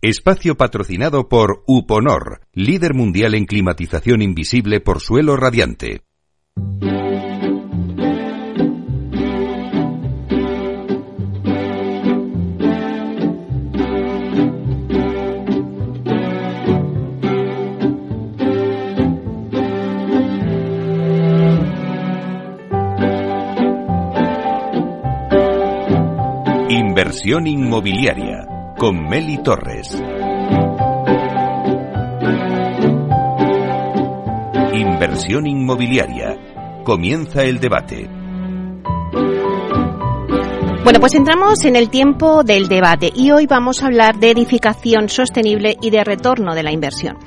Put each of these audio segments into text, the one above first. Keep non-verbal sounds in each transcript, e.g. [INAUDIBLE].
Espacio patrocinado por Uponor, líder mundial en climatización invisible por suelo radiante. Inversión inmobiliaria con Meli Torres. Inversión inmobiliaria. Comienza el debate. Bueno, pues entramos en el tiempo del debate y hoy vamos a hablar de edificación sostenible y de retorno de la inversión.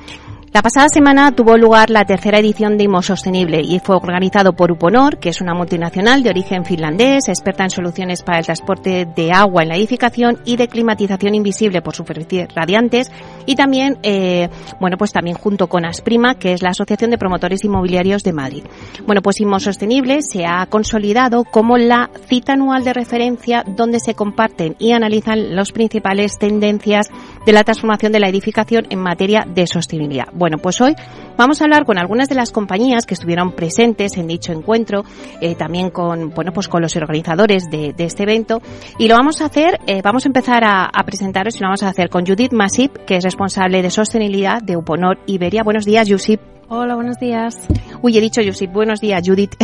La pasada semana tuvo lugar la tercera edición de IMO Sostenible y fue organizado por Uponor, que es una multinacional de origen finlandés, experta en soluciones para el transporte de agua en la edificación y de climatización invisible por superficies radiantes, y también, eh, bueno, pues también junto con Asprima, que es la Asociación de Promotores Inmobiliarios de Madrid. Bueno, pues IMO Sostenible se ha consolidado como la cita anual de referencia donde se comparten y analizan las principales tendencias de la transformación de la edificación en materia de sostenibilidad. Bueno, pues hoy vamos a hablar con algunas de las compañías que estuvieron presentes en dicho encuentro, eh, también con, bueno, pues con los organizadores de, este evento. Y lo vamos a hacer, eh, vamos a empezar a, presentaros y lo vamos a hacer con Judith Masip, que es responsable de sostenibilidad de Uponor Iberia. Buenos días, Judith. Hola, buenos días. Uy, he dicho Judith. Buenos días, Judith.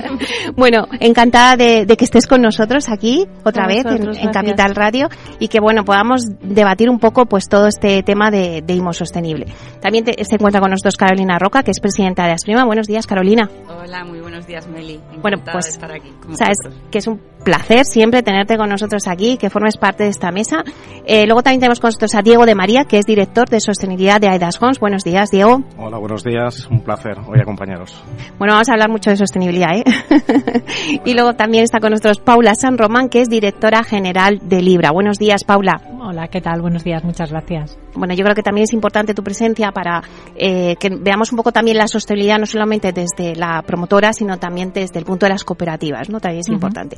[LAUGHS] bueno, encantada de, que estés con nosotros aquí otra vez en, Capital Radio y que bueno podamos debatir un poco pues todo este tema de, de IMO sostenible. También se encuentra con nosotros Carolina Roca, que es presidenta de Asprima. Buenos días, Carolina. Hola, muy buenos días, Meli. bueno, pues de estar aquí. Sabes que es un placer siempre tenerte con nosotros aquí, que formes parte de esta mesa. Eh, luego también tenemos con nosotros a Diego de María, que es director de sostenibilidad de Aidas Homes. Buenos días, Diego. Hola, buenos días. Un placer hoy acompañaros. Bueno, vamos a hablar mucho de sostenibilidad, ¿eh? [LAUGHS] y luego también está con nosotros Paula San Román, que es directora general de Libra. Buenos días, Paula. Hola, ¿qué tal? Buenos días, muchas gracias. Bueno, yo creo que también es importante tu presencia para eh, que veamos un poco también la sostenibilidad, no solamente desde la promotora, sino también desde el punto de las cooperativas, ¿no? También es importante.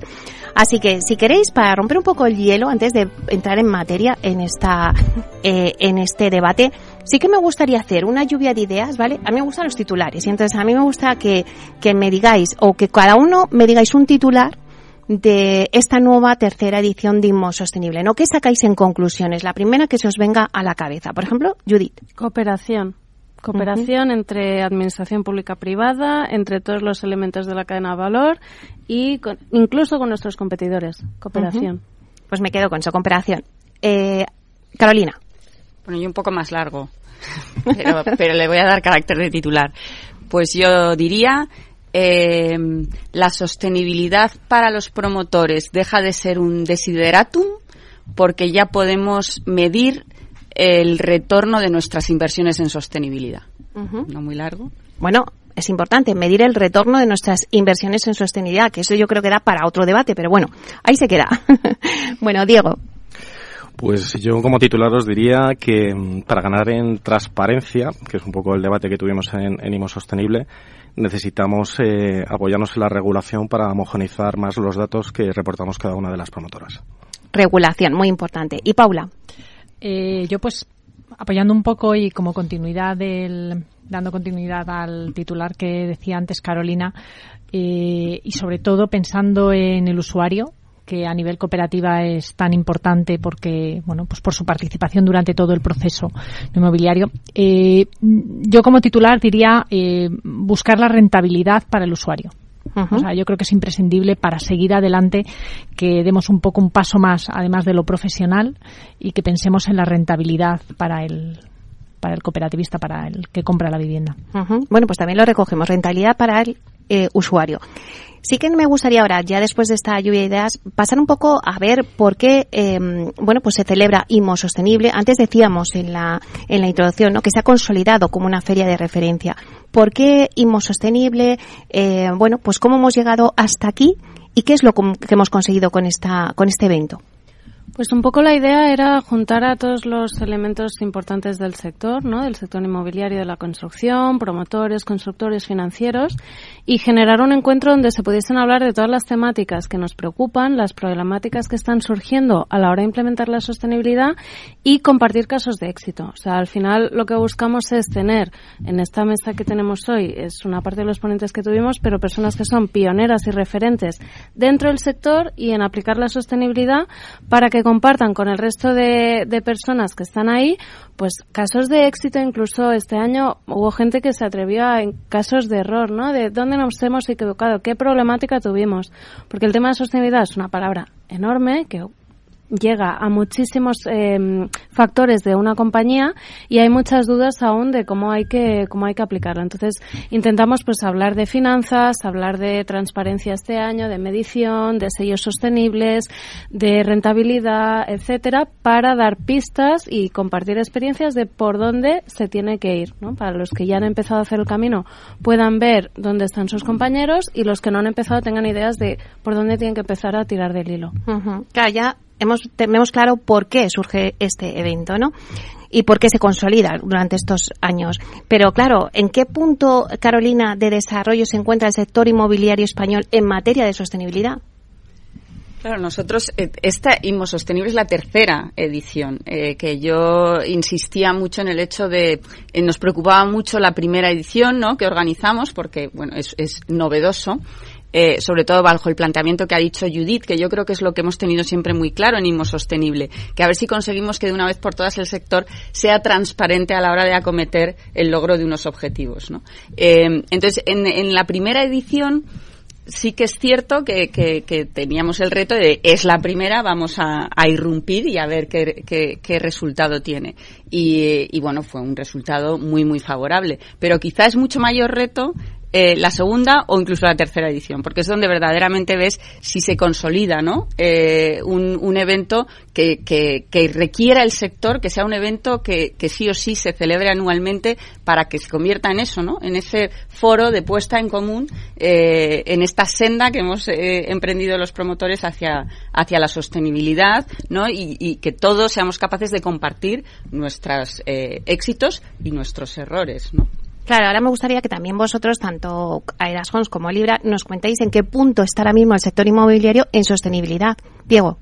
Así que, si queréis, para romper un poco el hielo, antes de entrar en materia en, esta, [LAUGHS] eh, en este debate, sí que me gustaría hacer una lluvia de ideas, ¿vale? A mí me gustan los titulares y entonces a mí me gusta que, que me digáis o que cada uno me digáis un titular de esta nueva tercera edición de Inmo Sostenible, ¿no? ¿Qué sacáis en conclusiones? La primera que se os venga a la cabeza. Por ejemplo, Judith. Cooperación. Cooperación entre administración pública privada, entre todos los elementos de la cadena de valor y incluso con nuestros competidores. Cooperación. Pues me quedo con eso, cooperación. Eh, Carolina. Bueno, yo un poco más largo, [LAUGHS] [LAUGHS] pero, pero le voy a dar carácter de titular. Pues yo diría eh, la sostenibilidad para los promotores deja de ser un desideratum porque ya podemos medir el retorno de nuestras inversiones en sostenibilidad. No muy largo. Bueno, es importante medir el retorno de nuestras inversiones en sostenibilidad, que eso yo creo que da para otro debate, pero bueno, ahí se queda. [LAUGHS] bueno, Diego. Pues yo como titular os diría que mm, para ganar en transparencia, que es un poco el debate que tuvimos en, en IMO Sostenible, necesitamos eh, apoyarnos en la regulación para homogenizar más los datos que reportamos cada una de las promotoras. Regulación, muy importante. ¿Y Paula? Eh, yo pues apoyando un poco y como continuidad del, dando continuidad al titular que decía antes Carolina, eh, y sobre todo pensando en el usuario, que a nivel cooperativa es tan importante porque, bueno, pues por su participación durante todo el proceso inmobiliario. Eh, yo como titular diría eh, buscar la rentabilidad para el usuario. O sea, yo creo que es imprescindible para seguir adelante que demos un poco un paso más, además de lo profesional, y que pensemos en la rentabilidad para el, para el cooperativista, para el que compra la vivienda. Bueno, pues también lo recogemos, rentabilidad para el eh, usuario. Sí que me gustaría ahora, ya después de esta lluvia de ideas, pasar un poco a ver por qué, em, bueno, pues se celebra IMO Sostenible. Antes decíamos en la, en la introducción, ¿no? Que se ha consolidado como una feria de referencia. ¿Por qué IMO Sostenible? Eh, bueno, pues cómo hemos llegado hasta aquí y qué es lo que hemos conseguido con esta, con este evento. Pues un poco la idea era juntar a todos los elementos importantes del sector, ¿no? Del sector inmobiliario de la construcción, promotores, constructores financieros y generar un encuentro donde se pudiesen hablar de todas las temáticas que nos preocupan, las problemáticas que están surgiendo a la hora de implementar la sostenibilidad y compartir casos de éxito. O sea, al final lo que buscamos es tener en esta mesa que tenemos hoy, es una parte de los ponentes que tuvimos, pero personas que son pioneras y referentes dentro del sector y en aplicar la sostenibilidad para que compartan con el resto de, personas que están ahí, pues casos de éxito. Incluso este año hubo gente que se atrevió a en casos de error, ¿no? De dónde nos hemos equivocado, qué problemática tuvimos. Porque el tema de sostenibilidad es una palabra enorme que llega a muchísimos em, factores de una compañía y hay muchas dudas aún de cómo hay que cómo hay que aplicarla. Entonces intentamos pues hablar de finanzas, hablar de transparencia este año, de medición, de sellos sostenibles, de rentabilidad, etcétera, para dar pistas y compartir experiencias de por dónde se tiene que ir, ¿no? Para los que ya han empezado a hacer el camino puedan ver dónde están sus compañeros y los que no han empezado tengan ideas de por dónde tienen que empezar a tirar del hilo. Ya tenemos claro por qué surge este evento, ¿no? Y por qué se consolida durante estos años. Pero claro, ¿en qué punto, Carolina, de desarrollo se encuentra el sector inmobiliario español en materia de sostenibilidad? Claro, nosotros, eh, esta IMO Sostenible es la tercera edición, eh, que yo insistía mucho en el hecho de, eh, nos preocupaba mucho la primera edición, ¿no?, que organizamos, porque, bueno, es, es novedoso, eh, sobre todo bajo el planteamiento que ha dicho Judith, que yo creo que es lo que hemos tenido siempre muy claro en IMO Sostenible, que a ver si conseguimos que de una vez por todas el sector sea transparente a la hora de acometer el logro de unos objetivos. ¿no? Eh, entonces, en, en la primera edición, sí que es cierto que, que, teníamos el reto de es la primera, vamos a, irrumpir y a ver qué, qué, qué resultado tiene. Y, y, bueno, fue un resultado muy, muy favorable. Pero quizá es mucho mayor reto eh, la segunda o incluso la tercera edición, porque es donde verdaderamente ves si se consolida ¿no? Eh, un, un, evento que, que, requiera el sector, que sea un evento que, que, sí o sí se celebre anualmente para que se convierta en eso, ¿no? en ese foro de puesta en común, eh, en esta senda que hemos emprendido los promotores hacia, hacia la sostenibilidad ¿no? y, y que todos seamos capaces de compartir nuestros éxitos y nuestros errores. ¿no? Claro, ahora me gustaría que también vosotros, tanto Aidas como Libra, nos contéis en qué punto está ahora mismo el sector inmobiliario en sostenibilidad. Diego.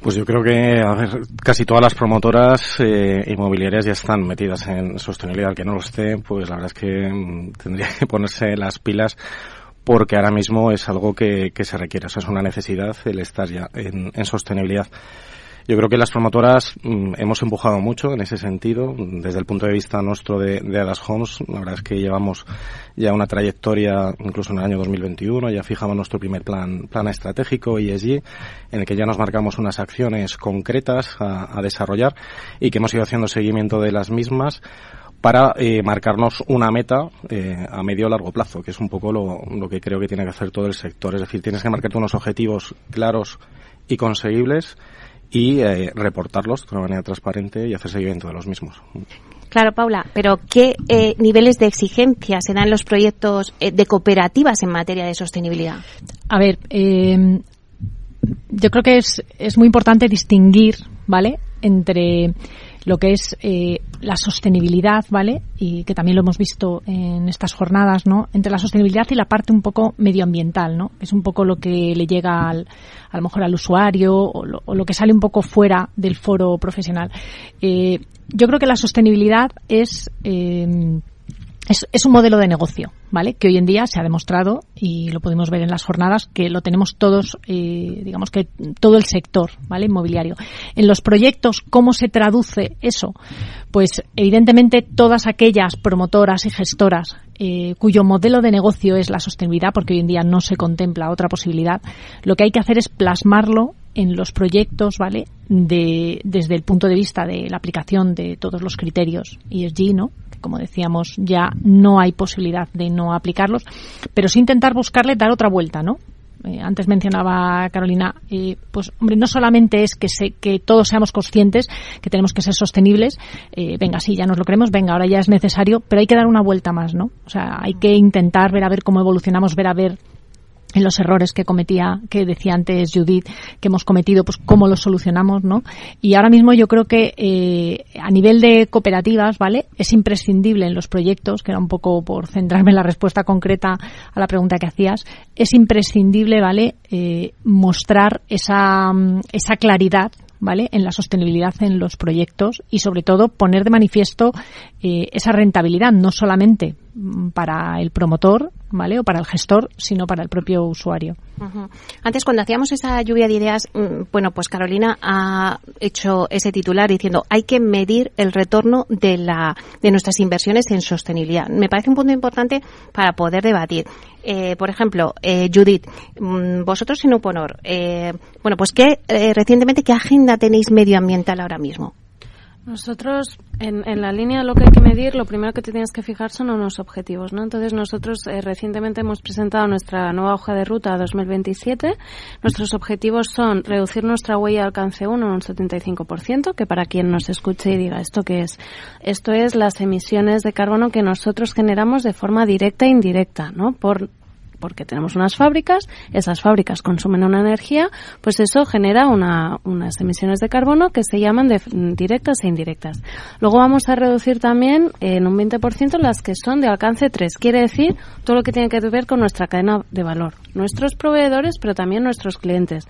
Pues yo creo que a ver, casi todas las promotoras eh, inmobiliarias ya están metidas en sostenibilidad. que no lo esté, pues la verdad es que mm, tendría que ponerse las pilas porque ahora mismo es algo que, se requiere. O sea, es una necesidad el estar ya en sostenibilidad. Yo creo que las promotoras mm, hemos empujado mucho en ese sentido, desde el punto de vista nuestro de, de Adas Homes. La verdad es que llevamos ya una trayectoria, incluso en el año 2021, ya fijamos nuestro primer plan, plan estratégico ESG, en el que ya nos marcamos unas acciones concretas a, a desarrollar y que hemos ido haciendo seguimiento de las mismas para eh, marcarnos una meta eh, a medio largo plazo, que es un poco lo, lo, que creo que tiene que hacer todo el sector. Es decir, tienes que marcarte unos objetivos claros y conseguibles y eh, reportarlos de una manera transparente y hacer seguimiento de los mismos. Claro, Paula, pero ¿qué eh, niveles de exigencia se dan los proyectos eh, de cooperativas en materia de sostenibilidad? A ver, eh, yo creo que es, es muy importante distinguir, ¿vale?, entre lo que es eh, la sostenibilidad, ¿vale? Y que también lo hemos visto en estas jornadas, ¿no? Entre la sostenibilidad y la parte un poco medioambiental, ¿no? Es un poco lo que le llega al, a lo mejor al usuario o lo, o lo que sale un poco fuera del foro profesional. Eh, yo creo que la sostenibilidad es eh, es, un modelo de negocio, ¿vale? Que hoy en día se ha demostrado y lo podemos ver en las jornadas que lo tenemos todos, eh, digamos que todo el sector, ¿vale? Inmobiliario. En los proyectos, ¿cómo se traduce eso? Pues evidentemente todas aquellas promotoras y gestoras eh, cuyo modelo de negocio es la sostenibilidad, porque hoy en día no se contempla otra posibilidad, lo que hay que hacer es plasmarlo en los proyectos, ¿vale? De, desde el punto de vista de la aplicación de todos los criterios ESG, ¿no? Como decíamos, ya no hay posibilidad de no aplicarlos, pero sí intentar buscarle dar otra vuelta, ¿no? Eh, antes mencionaba Carolina, eh, pues hombre, no solamente es que, se, que todos seamos conscientes que tenemos que ser sostenibles, eh, venga, sí, ya nos lo creemos, venga, ahora ya es necesario, pero hay que dar una vuelta más, ¿no? O sea, hay que intentar ver a ver cómo evolucionamos, ver a ver en los errores que cometía, que decía antes Judith, que hemos cometido, pues cómo los solucionamos, ¿no? Y ahora mismo yo creo que eh, a nivel de cooperativas, ¿vale? Es imprescindible en los proyectos, que era un poco por centrarme en la respuesta concreta a la pregunta que hacías, es imprescindible, ¿vale? Eh, mostrar esa, esa claridad ¿vale? En la sostenibilidad en los proyectos y sobre todo poner de manifiesto eh, esa rentabilidad, no solamente para el promotor, ¿vale? O para el gestor, sino para el propio usuario. Antes, cuando hacíamos esa lluvia de ideas, mm, bueno, pues Carolina ha hecho ese titular diciendo hay que medir el retorno de la de nuestras inversiones en sostenibilidad. Me parece un punto importante para poder debatir. Eh, por ejemplo, eh, Judith, mm, vosotros en Uponor, eh, bueno, pues qué recientemente qué agenda tenéis medioambiental ahora mismo. Nosotros, en, en, la línea de lo que hay que medir, lo primero que te tienes que fijar son unos objetivos, ¿no? Entonces, nosotros recientemente hemos presentado nuestra nueva hoja de ruta 2027. Nuestros objetivos son reducir nuestra huella de alcance 1 en un 75%, que para quien nos escuche y diga, ¿esto qué es? Esto es las emisiones de carbono que nosotros generamos de forma directa e indirecta, ¿no? Por porque tenemos unas fábricas, esas fábricas consumen una energía, pues eso genera una, unas emisiones de carbono que se llaman de, directas e indirectas. Luego vamos a reducir también en un 20% las que son de alcance 3, quiere decir todo lo que tiene que ver con nuestra cadena de valor, nuestros proveedores, pero también nuestros clientes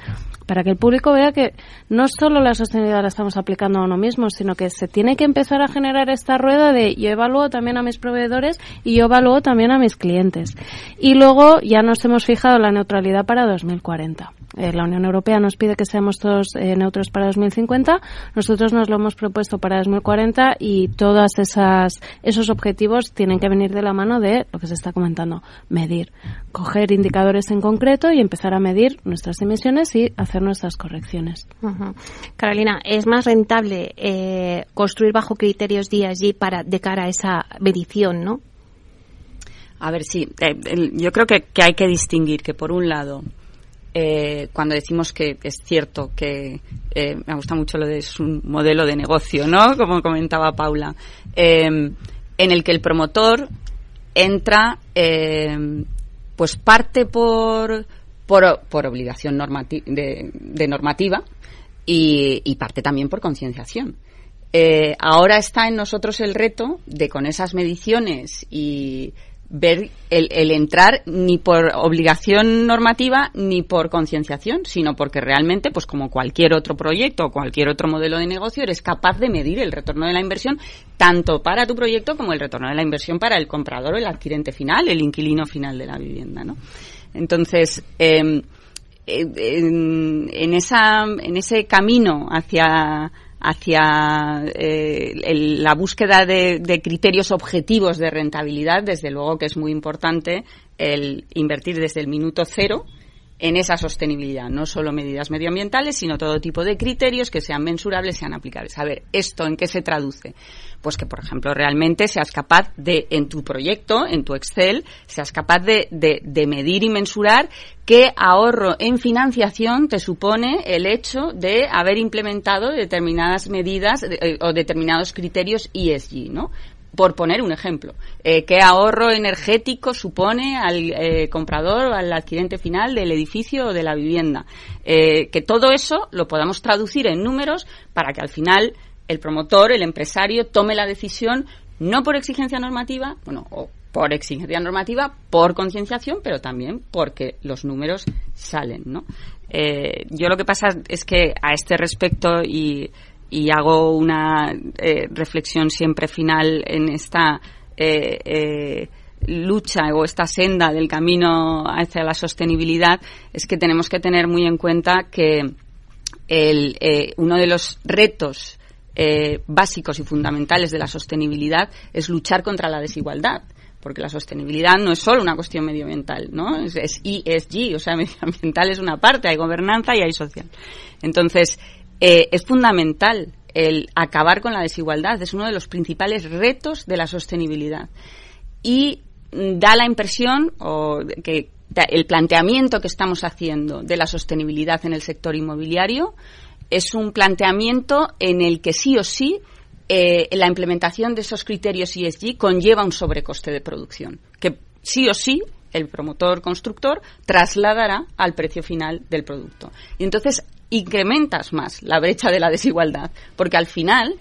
para que el público vea que no solo la sostenibilidad la estamos aplicando a uno mismo, sino que se tiene que empezar a generar esta rueda de yo evalúo también a mis proveedores y yo evalúo también a mis clientes. Y luego ya nos hemos fijado la neutralidad para 2040. Eh, la Unión Europea nos pide que seamos todos eh, neutros para 2050. Nosotros nos lo hemos propuesto para 2040 y todos esos objetivos tienen que venir de la mano de lo que se está comentando, medir, coger indicadores en concreto y empezar a medir nuestras emisiones y hacer nuestras correcciones. Carolina, es más rentable eh, construir bajo criterios DSG para de cara a esa medición, ¿no? A ver, sí, yo creo que, hay que distinguir que por un lado eh, cuando decimos que es cierto que eh, me gusta mucho lo de es un modelo de negocio, ¿no? [LAUGHS] Como comentaba Paula, em, en el que el promotor entra, em, pues parte por, por, obligación de, de, normativa y, parte también por concienciación. Eh, ahora está en nosotros el reto de con esas mediciones y ver el, entrar ni por obligación normativa ni por concienciación, sino porque realmente, pues como cualquier otro proyecto o cualquier otro modelo de negocio, eres capaz de medir el retorno de la inversión tanto para tu proyecto como el retorno de la inversión para el comprador el adquirente final, el inquilino final de la vivienda, ¿no? Entonces, em, en, en, esa, en ese camino hacia hacia eh, la búsqueda de, criterios objetivos de rentabilidad, desde luego que es muy importante el invertir desde el minuto cero en esa sostenibilidad, no solo medidas medioambientales, sino todo tipo de criterios que sean mensurables, sean aplicables. A ver, ¿esto en qué se traduce? Pues que, por ejemplo, realmente seas capaz de, en tu proyecto, en tu Excel, seas capaz de, de, medir y mensurar qué ahorro en financiación te supone el hecho de haber implementado determinadas medidas eh, o determinados criterios ESG, ¿no? por poner un ejemplo, eh, ¿qué ahorro energético supone al eh, comprador o al adquirente final del edificio o de la vivienda? Que todo eso lo podamos traducir en números para que al final el promotor, el empresario, tome la decisión no por exigencia normativa, bueno, o por exigencia normativa, por concienciación, pero también porque los números salen, ¿no? yo lo que pasa es que a este respecto y hago una eh, reflexión siempre final en esta eh, eh, lucha o esta senda del camino hacia la sostenibilidad es que tenemos que tener muy en cuenta que el, uno de los retos básicos y fundamentales de la sostenibilidad es luchar contra la desigualdad porque la sostenibilidad no es solo una cuestión medioambiental, ¿no? Es, es ESG, o sea, [LAUGHS] medioambiental es una parte, hay gobernanza y hay social. Entonces, eh, es fundamental el acabar con la desigualdad. Es uno de los principales retos de la sostenibilidad. Y da la impresión o que el planteamiento que estamos haciendo de la sostenibilidad en el sector inmobiliario es un planteamiento en el que sí o sí eh, la implementación de esos criterios ESG conlleva un sobrecoste de producción, que sí o sí el promotor constructor trasladará al precio final del producto. Y entonces incrementas más la brecha de la desigualdad, porque al final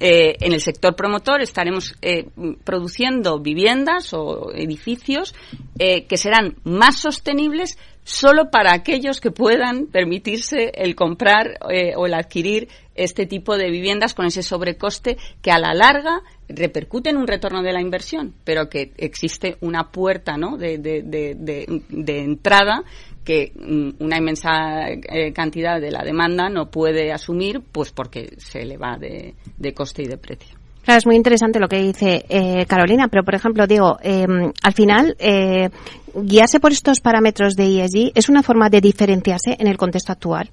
eh, en el sector promotor estaremos eh, produciendo viviendas o edificios que serán más sostenibles solo para aquellos que puedan permitirse el comprar o el adquirir este tipo de viviendas con ese sobrecoste que a la larga repercute en un retorno de la inversión, pero que existe una puerta ¿no? de, de, de, de entrada que mm, una inmensa eh, cantidad de la demanda no puede asumir, pues porque se le va de, coste y de precio. Claro, es muy interesante lo que dice eh, Carolina, pero por ejemplo, digo, em, al final, eh, guiarse por estos parámetros de ESG es una forma de diferenciarse en el contexto actual.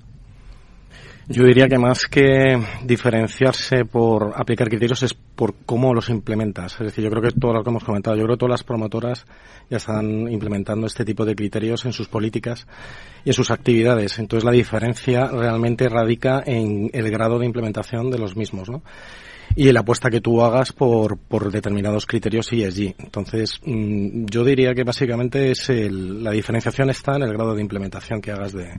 Yo diría que más que diferenciarse por aplicar criterios es por cómo los implementas. Es decir, yo creo que todo lo que hemos comentado, yo creo que todas las promotoras ya están implementando este tipo de criterios en sus políticas y en sus actividades. Entonces la diferencia realmente radica en el grado de implementación de los mismos, ¿no? Y la apuesta que tú hagas por, por determinados criterios ESG. Entonces, mm, yo diría que básicamente es la diferenciación está en el grado de implementación que hagas de,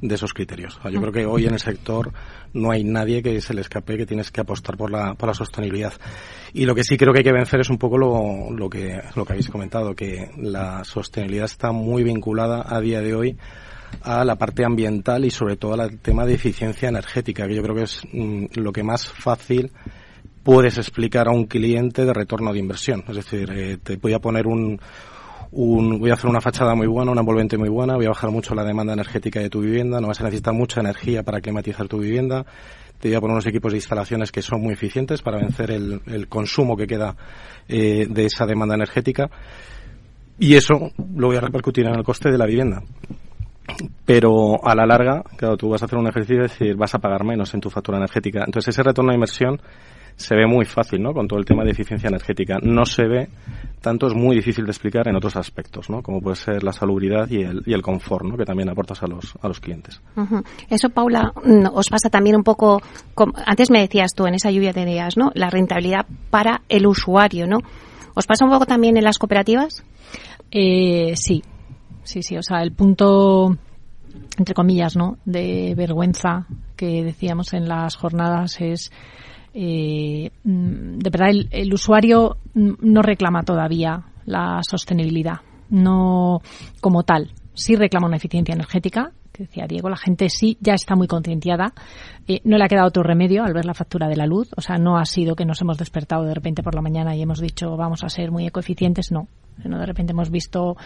de esos criterios. yo creo que hoy en el sector no hay nadie que se le escape que tienes que apostar por la, por la sostenibilidad. Y lo que sí creo que hay que vencer es un poco lo, lo, que, lo que habéis comentado, que la sostenibilidad está muy vinculada a día de hoy a la parte ambiental y sobre todo al tema de eficiencia energética, que yo creo que es mm, lo que más fácil puedes explicar a un cliente de retorno de inversión. Es decir, eh, te voy a poner un, un, voy a hacer una fachada muy buena, una envolvente muy buena, voy a bajar mucho la demanda energética de tu vivienda, no vas a necesitar mucha energía para climatizar tu vivienda, te voy a poner unos equipos de instalaciones que son muy eficientes para vencer el, el consumo que queda eh, de esa demanda energética y eso lo voy a repercutir en el coste de la vivienda. Pero a la larga, claro, tú vas a hacer un ejercicio de decir, vas a pagar menos en tu factura energética. Entonces ese retorno de inversión se ve muy fácil, ¿no? Con todo el tema de eficiencia energética. No se ve tanto, es muy difícil de explicar en otros aspectos, ¿no? Como puede ser la salubridad y el, y el confort, ¿no? Que también aportas a los, a los clientes. Eso, Paula, mm, os pasa también un poco, antes me decías tú en esa lluvia de ideas, ¿no? La rentabilidad para el usuario, ¿no? ¿Os pasa un poco también en las cooperativas? Eh, sí, sí, sí. O sea, el punto entre comillas, ¿no? De vergüenza que decíamos en las jornadas es eh, mm, de verdad el, usuario no reclama todavía la sostenibilidad, no como tal. Sí reclama una eficiencia energética, decía Diego, la gente sí ya está muy concienciada. Eh, no le ha quedado otro remedio al ver la factura de la luz. O sea, no ha sido que nos hemos despertado de repente por la mañana y hemos dicho vamos a ser muy ecoeficientes. No. ¿no? De repente hemos visto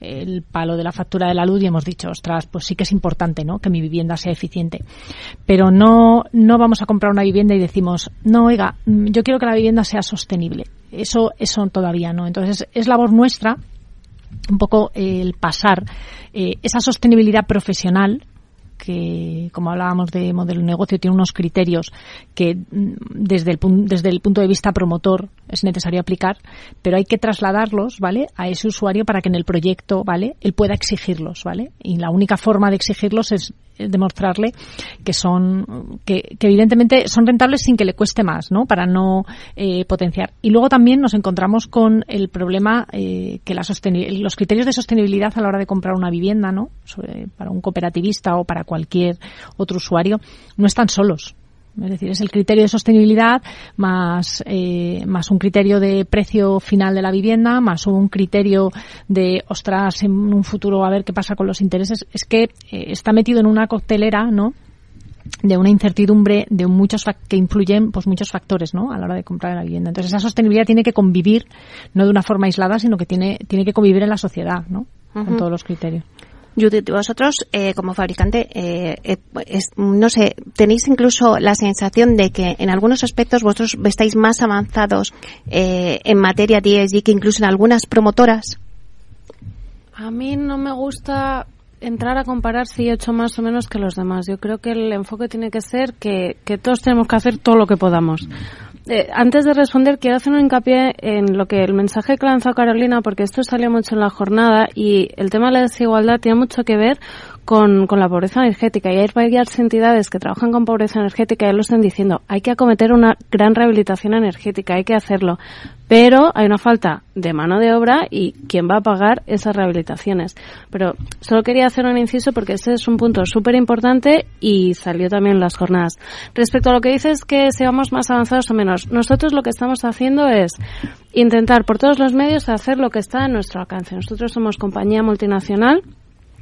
el palo de la factura de la luz y hemos dicho, ostras, pues sí que es importante, ¿no? Que mi vivienda sea eficiente. Pero no, no vamos a comprar una vivienda y decimos, no, oiga, yo quiero que la vivienda sea sostenible. Eso, eso todavía no. Entonces, es labor nuestra un poco el pasar eh, esa sostenibilidad profesional que, como hablábamos de modelo de negocio, tiene unos criterios que mm, desde el, desde el punto de vista promotor es necesario aplicar, pero hay que trasladarlos, ¿vale? A ese usuario para que en el proyecto, ¿vale? Él pueda exigirlos, ¿vale? Y la única forma de exigirlos es demostrarle que son que, evidentemente son rentables sin que le cueste más, ¿no? Para no eh, potenciar. Y luego también nos encontramos con el problema eh, que la los criterios de sostenibilidad a la hora de comprar una vivienda, ¿no? para un cooperativista o para cualquier otro usuario no están solos. Es decir, es el criterio de sostenibilidad más, eh, más un criterio de precio final de la vivienda, más un criterio de, ostras, en un futuro a ver qué pasa con los intereses. Es que eh, está metido en una coctelera, ¿no? de una incertidumbre de muchos que influyen pues muchos factores ¿no? a la hora de comprar la vivienda entonces esa sostenibilidad tiene que convivir no de una forma aislada sino que tiene tiene que convivir en la sociedad ¿no? con todos los criterios Judith, vosotros eh, como fabricante, eh, eh, no sé, tenéis incluso la sensación de que en algunos aspectos vosotros estáis más avanzados en materia de ESG que incluso en algunas promotoras. A mí no me gusta entrar a comparar si he hecho más o menos que los demás. Yo creo que el enfoque tiene que ser que, que todos tenemos que hacer todo lo que podamos. Eh, antes de responder, quiero hacer un hincapié en lo que el mensaje que lanzó Carolina, porque esto salió mucho en la jornada y el tema de la desigualdad tiene mucho que ver con, con la pobreza energética y hay varias entidades que trabajan con pobreza energética y ya lo están diciendo, hay que acometer una gran rehabilitación energética, hay que hacerlo pero hay una falta de mano de obra y quién va a pagar esas rehabilitaciones. Pero solo quería hacer un inciso porque este es un punto súper importante y salió también en las jornadas. Respecto a lo que dices que seamos más avanzados o menos, nosotros lo que estamos haciendo es intentar por todos los medios hacer lo que está en nuestro alcance. Nosotros somos compañía multinacional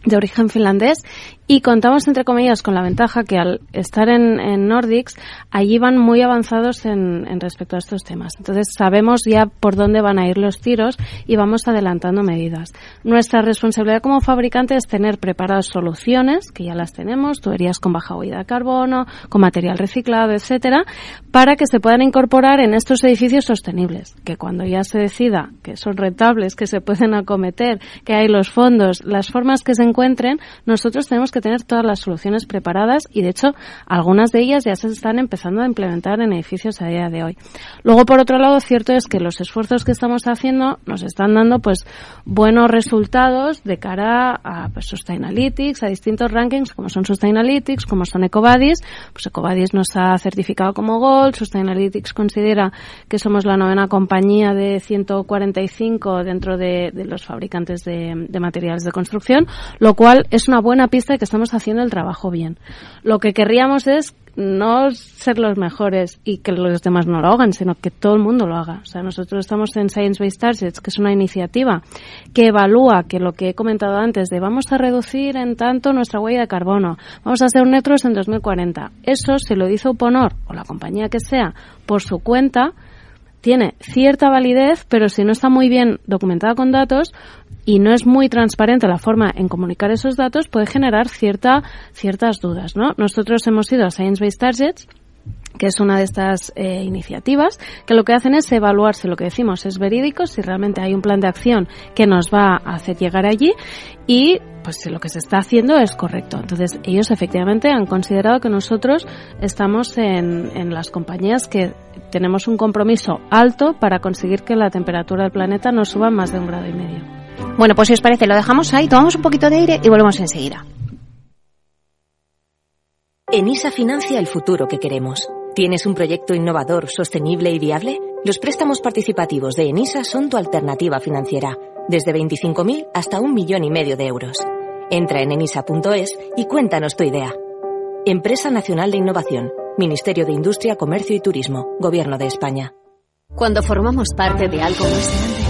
de origen finlandés y contamos entre comillas con la ventaja que al estar en, en Nordics allí van muy avanzados en, en, respecto a estos temas. Entonces sabemos ya por dónde van a ir los tiros y vamos adelantando medidas. Nuestra responsabilidad como fabricante es tener preparadas soluciones que ya las tenemos tuberías con baja huella de carbono con material reciclado etcétera para que se puedan incorporar en estos edificios sostenibles. Que cuando ya se decida que son rentables que se pueden acometer que hay los fondos las formas que se encuentren, nosotros tenemos que tener todas las soluciones preparadas y, de hecho, algunas de ellas ya se están empezando a implementar en edificios a día de hoy. Luego, por otro lado, cierto es que los esfuerzos que estamos haciendo nos están dando, pues, buenos resultados de cara a pues, Sustainalytics, a distintos rankings, como son Sustainalytics, como son Ecovadis. Pues Ecovadis nos ha certificado como Gold, Sustainalytics considera que somos la novena compañía de 145 dentro de, los fabricantes de materiales de construcción, lo cual es una buena pista de que estamos haciendo el trabajo bien. Lo que querríamos es no ser los mejores y que los demás no lo hagan, sino que todo el mundo lo haga. O sea, nosotros estamos en Science Based Targets, que es una iniciativa que evalúa que lo que he comentado antes de vamos a reducir en tanto nuestra huella de carbono, vamos a ser neutros en 2040. Eso, si lo dice Uponor o la compañía que sea por su cuenta, tiene cierta validez, pero si no está muy bien documentada con datos, y no es muy transparente la forma en comunicar esos datos, puede generar cierta, ciertas dudas, ¿no? Nosotros hemos ido a Science Based Targets que es una de estas eh, iniciativas, que lo que hacen es evaluar si lo que decimos es verídico, si realmente hay un plan de acción que nos va a hacer llegar allí y pues si lo que se está haciendo es correcto. Entonces ellos efectivamente han considerado que nosotros estamos en, en las compañías que tenemos un compromiso alto para conseguir que la temperatura del planeta no suba más de un grado y medio. Bueno, pues si os parece, lo dejamos ahí, tomamos un poquito de aire y volvemos enseguida. ENISA financia el futuro que queremos. ¿Tienes un proyecto innovador, sostenible y viable? Los préstamos participativos de ENISA son tu alternativa financiera, desde 25.000 hasta un millón y medio de euros. Entra en enisa.es y cuéntanos tu idea. Empresa Nacional de Innovación, Ministerio de Industria, Comercio y Turismo, Gobierno de España. Cuando formamos parte de algo más grande,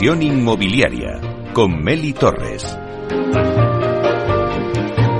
Inmobiliaria con Meli Torres.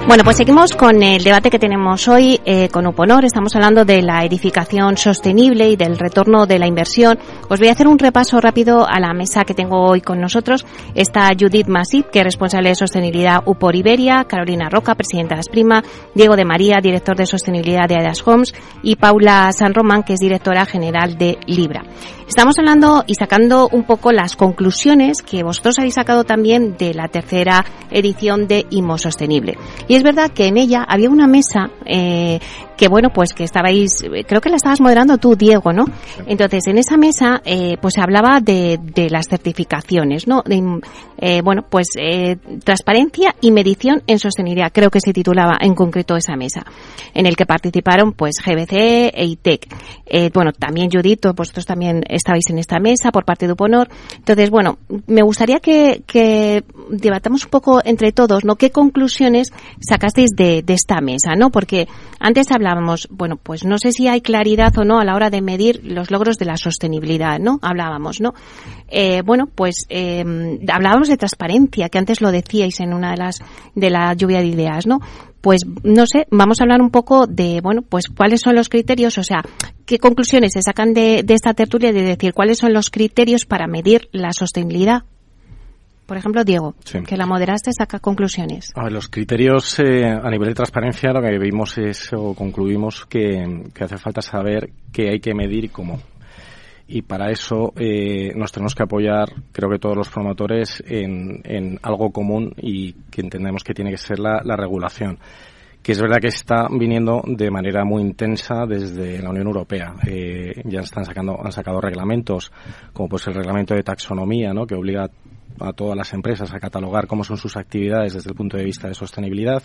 Bueno, pues seguimos con el debate que tenemos hoy eh, con Uponor. Estamos hablando de la edificación sostenible y del retorno de la inversión. Os voy a hacer un repaso rápido a la mesa que tengo hoy con nosotros. Está Judith Masip, que es responsable de sostenibilidad UPOR Iberia, Carolina Roca, presidenta de Asprima, Diego de María, director de sostenibilidad de Adas Homes y Paula San Román, que es directora general de Libra. Estamos hablando y sacando un poco las conclusiones que vosotros habéis sacado también de la tercera edición de IMO Sostenible. Y es verdad que en ella había una mesa eh, que bueno, pues que estabais, creo que la estabas moderando tú, Diego, ¿no? Entonces, en esa mesa, eh, pues se hablaba de, de, las certificaciones, ¿no? De, eh, bueno, pues eh, transparencia y medición en sostenibilidad, creo que se titulaba en concreto esa mesa, en el que participaron, pues, GBC e ITEC. Eh, bueno, también Judith, vosotros también estabais en esta mesa por parte de Uponor. Entonces, bueno, me gustaría que, que debatamos un poco entre todos, ¿no? ¿Qué conclusiones sacasteis de, de esta mesa, ¿no? Porque antes hablábamos bueno, pues no sé si hay claridad o no a la hora de medir los logros de la sostenibilidad, ¿no? Hablábamos, ¿no? Eh, bueno, pues eh, hablábamos de transparencia, que antes lo decíais en una de las de la lluvia de ideas, ¿no? Pues no sé, vamos a hablar un poco de, bueno, pues cuáles son los criterios, o sea, qué conclusiones se sacan de, de esta tertulia de decir cuáles son los criterios para medir la sostenibilidad por ejemplo, Diego, sí. que la moderaste, saca conclusiones. A ver, los criterios eh, a nivel de transparencia lo que vimos es o concluimos que, que, hace falta saber qué hay que medir y cómo. Y para eso eh, nos tenemos que apoyar, creo que todos los promotores, en, en algo común y que entendemos que tiene que ser la, la regulación que es verdad que está viniendo de manera muy intensa desde la Unión Europea. Eh, ya están sacando, han sacado reglamentos, como pues el reglamento de taxonomía, ¿no? que obliga a todas las empresas a catalogar cómo son sus actividades desde el punto de vista de sostenibilidad.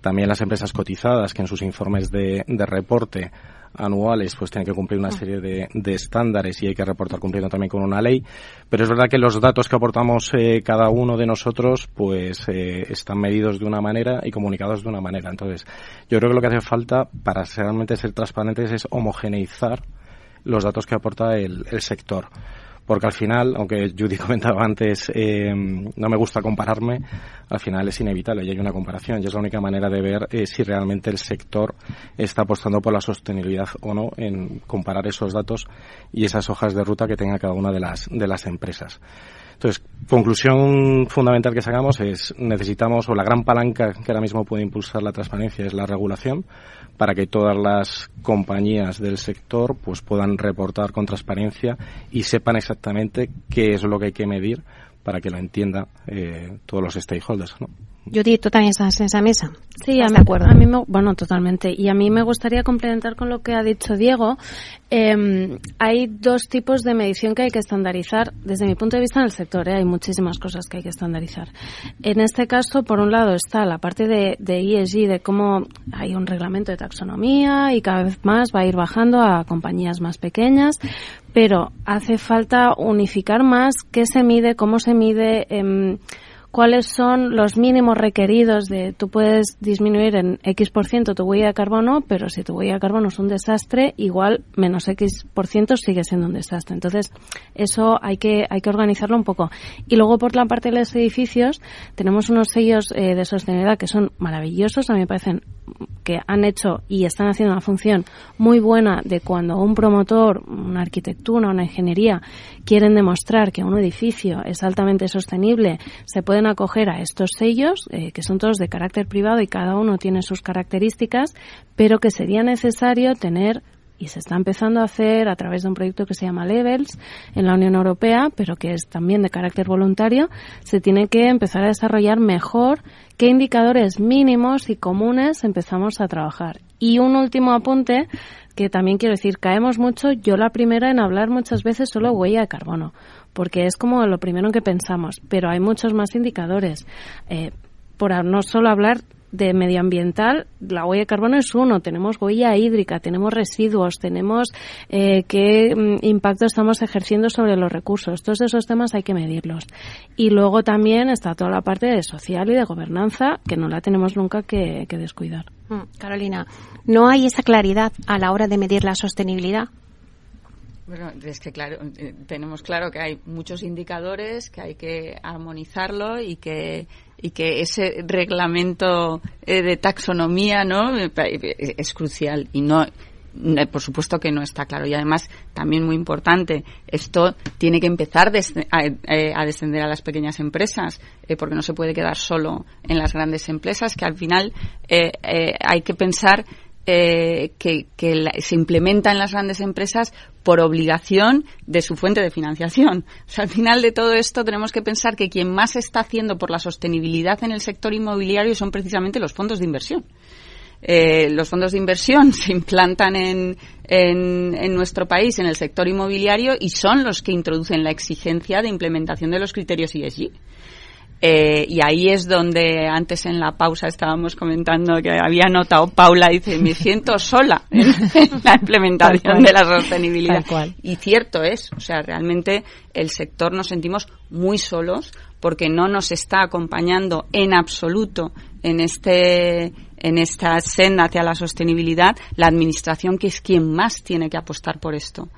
También las empresas cotizadas que en sus informes de, de reporte anuales pues tienen que cumplir una serie de, de, estándares y hay que reportar cumpliendo también con una ley. Pero es verdad que los datos que aportamos eh, cada uno de nosotros pues eh, están medidos de una manera y comunicados de una manera. Entonces yo creo que lo que hace falta para realmente ser transparentes es homogeneizar los datos que aporta el, el sector porque al final, aunque Judy [LAUGHS] comentaba antes, eh, no me gusta compararme, al final es inevitable y hay una comparación y es la única manera de ver eh, si realmente el sector está apostando por la sostenibilidad o no en comparar esos datos y esas hojas de ruta que tenga cada una de las, de las empresas. Entonces, conclusión fundamental que sacamos es necesitamos, o la gran palanca que ahora mismo puede impulsar la transparencia es la regulación, para que todas las compañías del sector pues puedan reportar con transparencia y sepan exactamente qué es lo que hay que medir para que lo entiendan eh, todos los stakeholders. ¿no? Judith, ¿tú también estás en esa mesa? Sí, a mí, acuerdo? a mí me, bueno, totalmente. Y a mí me gustaría complementar con lo que ha dicho Diego. Eh, hay dos tipos de medición que hay que estandarizar desde mi punto de vista en el sector. ¿eh? Hay muchísimas cosas que hay que estandarizar. En este caso, por un lado, está la parte de, de ESG, de cómo hay un reglamento de taxonomía y cada vez más va a ir bajando a compañías más pequeñas pero hace falta unificar más qué se mide, cómo se mide, eh, cuáles son los mínimos requeridos de tú puedes disminuir en X por ciento tu huella de carbono, pero si tu huella de carbono es un desastre, igual menos X por ciento sigue siendo un desastre. Entonces, eso hay que, hay que organizarlo un poco. Y luego por la parte de los edificios, tenemos unos sellos eh, de sostenibilidad que son maravillosos, a mí me parecen que han hecho y están haciendo una función muy buena de cuando un promotor, una arquitectura, una ingeniería quieren demostrar que un edificio es altamente sostenible, se pueden acoger a estos sellos, eh, que son todos de carácter privado y cada uno tiene sus características, pero que sería necesario tener y se está empezando a hacer a través de un proyecto que se llama Levels en la Unión Europea, pero que es también de carácter voluntario, se tiene que empezar a desarrollar mejor qué indicadores mínimos y comunes empezamos a trabajar. Y un último apunte que también quiero decir, caemos mucho, yo la primera en hablar muchas veces solo huella de carbono, porque es como lo primero en que pensamos, pero hay muchos más indicadores. Eh, por no solo hablar de medioambiental, la huella de carbono es uno. Tenemos huella hídrica, tenemos residuos, tenemos eh, qué mm, impacto estamos ejerciendo sobre los recursos. Todos esos temas hay que medirlos. Y luego también está toda la parte de social y de gobernanza que no la tenemos nunca que, que descuidar. Mm, Carolina, ¿no hay esa claridad a la hora de medir la sostenibilidad? Bueno, es que claro, eh, tenemos claro que hay muchos indicadores, que hay que armonizarlo y que y que ese reglamento eh, de taxonomía no es crucial y no por supuesto que no está claro. Y además también muy importante esto tiene que empezar eh, a, descender a las pequeñas empresas eh, porque no se puede quedar solo en las grandes empresas que al final hay que pensar eh, que, se implementa en las grandes empresas por obligación de su fuente de financiación. [LAUGHS] O sea, al final de todo esto tenemos que pensar que quien más está haciendo por la sostenibilidad en el sector inmobiliario son precisamente los fondos de inversión. Eh, los fondos de inversión [LAUGHS] se implantan en, en, en, nuestro país en el sector inmobiliario y son los que introducen la exigencia de implementación de los criterios ESG. Eh, y ahí es donde antes en la pausa estábamos comentando que había notado Paula, dice, me siento sola [LAUGHS] en, la implementación de la sostenibilidad. Y cierto es, o sea, realmente el sector nos sentimos muy solos porque no nos está acompañando en absoluto en este en esta senda hacia la sostenibilidad la administración que es quien más tiene que apostar por esto.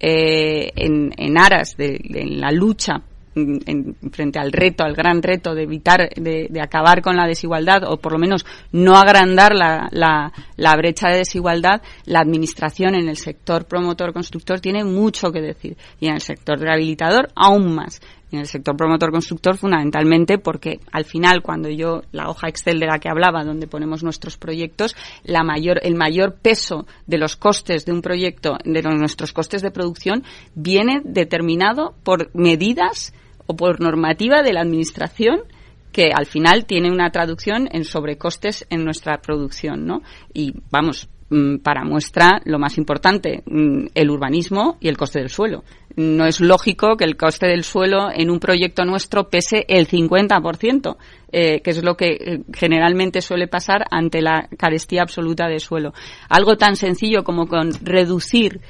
Eh, en, en aras de, de la lucha en, frente al reto, al gran reto de evitar, de, de, acabar con la desigualdad o por lo menos no agrandar la, la, la brecha de desigualdad, la administración en el sector promotor constructor tiene mucho que decir. Y en el sector rehabilitador aún más. En el sector promotor constructor fundamentalmente porque al final cuando yo la hoja Excel de la que hablaba donde ponemos nuestros proyectos la mayor el mayor peso de los costes de un proyecto de nuestros costes de producción viene determinado por medidas o por normativa de la Administración que al final tiene una traducción en sobrecostes en nuestra producción, ¿no? Y vamos, mm, para muestra lo más importante, mm, el urbanismo y el coste del suelo. No es lógico que el coste del suelo en un proyecto nuestro pese el 50%, eh, que es lo que eh, generalmente suele pasar ante la carestía absoluta de suelo. Algo tan sencillo como con reducir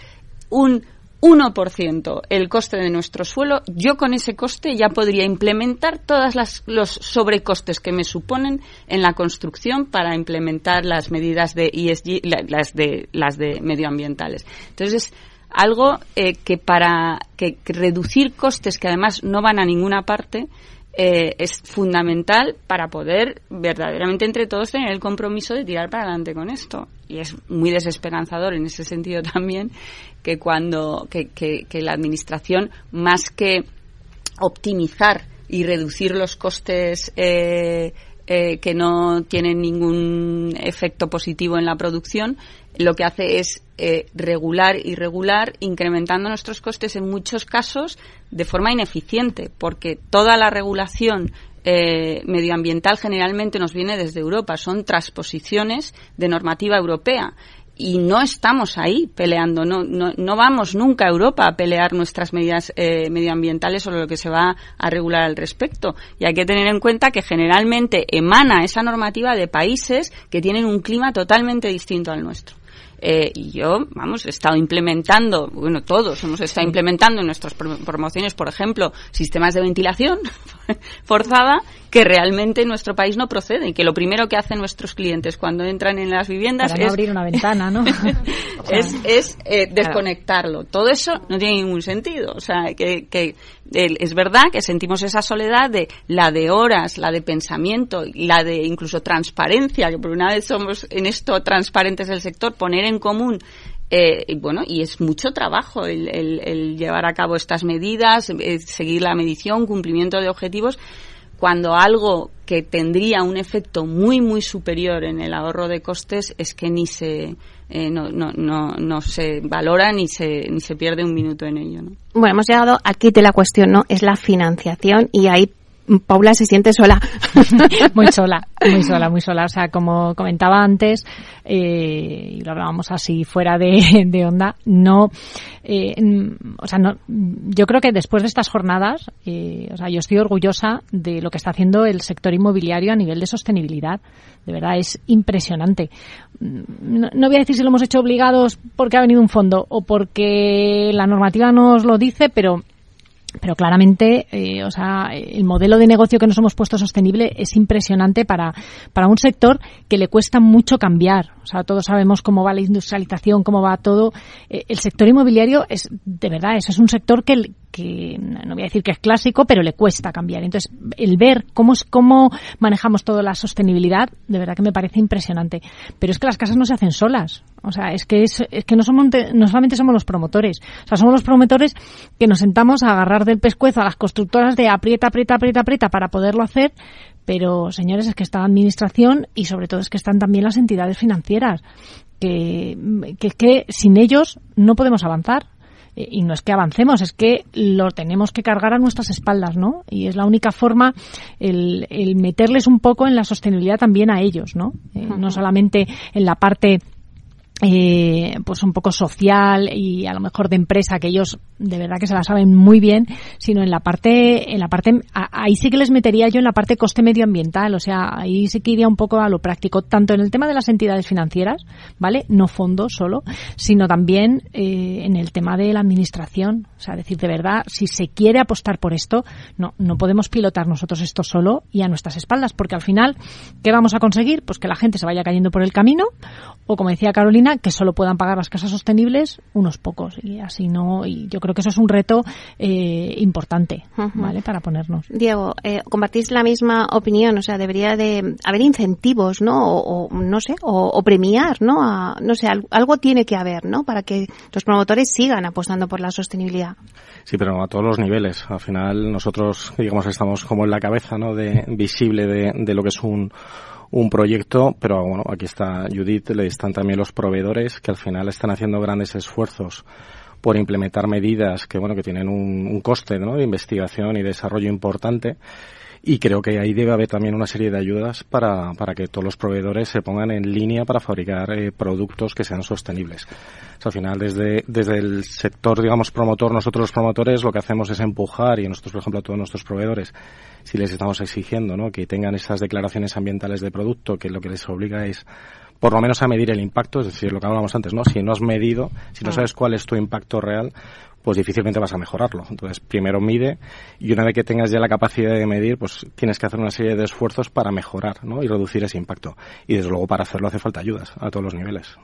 un 1% el coste de nuestro suelo, yo con ese coste ya podría implementar todos los sobrecostes que me suponen en la construcción para implementar las medidas de ESG, las de, medioambientales. Entonces, algo eh, que para que reducir costes que además no van a ninguna parte, eh, es fundamental para poder verdaderamente entre todos tener el compromiso de tirar para adelante con esto. Y es muy desesperanzador en ese sentido [LAUGHS] también que cuando que, que, la administración más que optimizar y reducir los costes eh, eh, que no tienen ningún efecto positivo en la producción, lo que hace es eh, regular y regular, incrementando nuestros costes en muchos casos de forma ineficiente, porque toda la regulación eh, medioambiental generalmente nos viene desde Europa, son transposiciones de normativa europea y no estamos ahí peleando, no, no, no, vamos nunca a Europa a pelear nuestras medidas eh, medioambientales sobre lo que se va a regular al respecto. Y hay que tener en cuenta que generalmente emana esa normativa de países que tienen un clima totalmente distinto al nuestro. Eh, y yo, vamos, he estado implementando, bueno, todos hemos estado implementando en nuestras promociones, por ejemplo, sistemas de ventilación [LAUGHS] forzada que realmente en nuestro país no proceden y que lo primero que hacen nuestros clientes cuando entran en las viviendas es abrir una ventana, ¿no? [LAUGHS] [LAUGHS] es, eh, desconectarlo. Todo eso no tiene ningún sentido. O sea, que, que es verdad que sentimos esa soledad de la de horas, la de pensamiento, la de incluso transparencia, que por una vez somos en esto transparentes del sector, poner en común. Eh, y bueno, y es mucho trabajo el, el, llevar a cabo estas medidas, eh, seguir la medición, cumplimiento de objetivos. Cuando algo que tendría un efecto muy muy superior en el ahorro de costes es que ni se eh, no, no, no, no, se valora ni se ni se pierde un minuto en ello ¿no? bueno hemos llegado aquí de la cuestión no es la financiación y ahí Paula se siente sola. [LAUGHS] muy sola, muy [LAUGHS] sola, muy sola. O sea, como comentaba antes, eh, y lo hablábamos así fuera de, [LAUGHS] de onda, no, eh, o sea, no, yo creo que después de estas jornadas, eh, o sea, yo estoy orgullosa de lo que está haciendo el sector inmobiliario a nivel de sostenibilidad. De verdad, es impresionante. No, no voy a decir si lo hemos hecho obligados porque ha venido un fondo o porque la normativa nos lo dice, pero pero claramente, eh, o sea, el modelo de negocio que nos hemos puesto sostenible es impresionante para, para un sector que le cuesta mucho cambiar. O sea, todos sabemos cómo va la industrialización, cómo va todo. Eh, el sector inmobiliario es, de verdad, eso es un sector que, que no voy a decir que es clásico, pero le cuesta cambiar. Entonces, el ver cómo es cómo manejamos toda la sostenibilidad, de verdad que me parece impresionante. Pero es que las casas no se hacen solas. O sea, es que es, es que no somos no solamente somos los promotores, o sea, somos los promotores que nos sentamos a agarrar del pescuezo a las constructoras de aprieta, aprieta, aprieta, aprieta para poderlo hacer, pero señores, es que está la administración y sobre todo es que están también las entidades financieras que, que, que sin ellos no podemos avanzar y no es que avancemos, es que lo tenemos que cargar a nuestras espaldas, ¿no? Y es la única forma el, el meterles un poco en la sostenibilidad también a ellos, ¿no? Eh, no solamente en la parte eh, pues un poco social y a lo mejor de empresa que ellos de verdad que se la saben muy bien sino en la parte en la parte ahí sí que les metería yo en la parte coste medioambiental. O sea ahí sí que iría un poco a lo práctico tanto en el tema de las entidades financieras vale no fondos solo sino también eh, en el tema de la administración. O sea decir de verdad si se quiere apostar por esto no no podemos pilotar nosotros esto solo y a nuestras espaldas porque al final qué vamos a conseguir pues que la gente se vaya cayendo por el camino o como decía Carolina, que solo puedan pagar las casas sostenibles unos pocos y así no. Y yo creo que eso es un reto eh, importante, ¿vale? Para ponernos. Diego, eh, compartís la misma opinión, o sea, debería de haber incentivos, ¿no? O, no sé, o, premiar, ¿no? no sé, algo tiene que haber, ¿no? Para que los promotores sigan apostando por la sostenibilidad. Sí, pero a todos los niveles. Al final nosotros, digamos, estamos como en la cabeza, ¿no? De visible de, de lo que es un un proyecto, pero bueno, aquí está Judith, le están también los proveedores que al final están haciendo grandes esfuerzos por implementar medidas que bueno que tienen un, un coste ¿no? de investigación y desarrollo importante y creo que ahí debe haber también una serie de ayudas para, para que todos los proveedores se pongan en línea para fabricar eh, productos que sean sostenibles. al final, desde, desde el sector, digamos, promotor, nosotros los promotores lo que hacemos es empujar y nosotros, por ejemplo, a todos nuestros proveedores, si les estamos exigiendo ¿no? que tengan esas declaraciones ambientales de producto, que lo que les obliga es por lo menos a medir el impacto, es decir, lo que hablábamos antes, ¿no? Si no has medido, si no ah. sabes cuál es tu impacto real, pues difícilmente vas a mejorarlo. Entonces, primero mide y una vez que tengas ya la capacidad de medir, pues tienes que hacer una serie de esfuerzos para mejorar ¿no? y reducir ese impacto. Y desde luego para hacerlo hace falta ayudas a todos los niveles.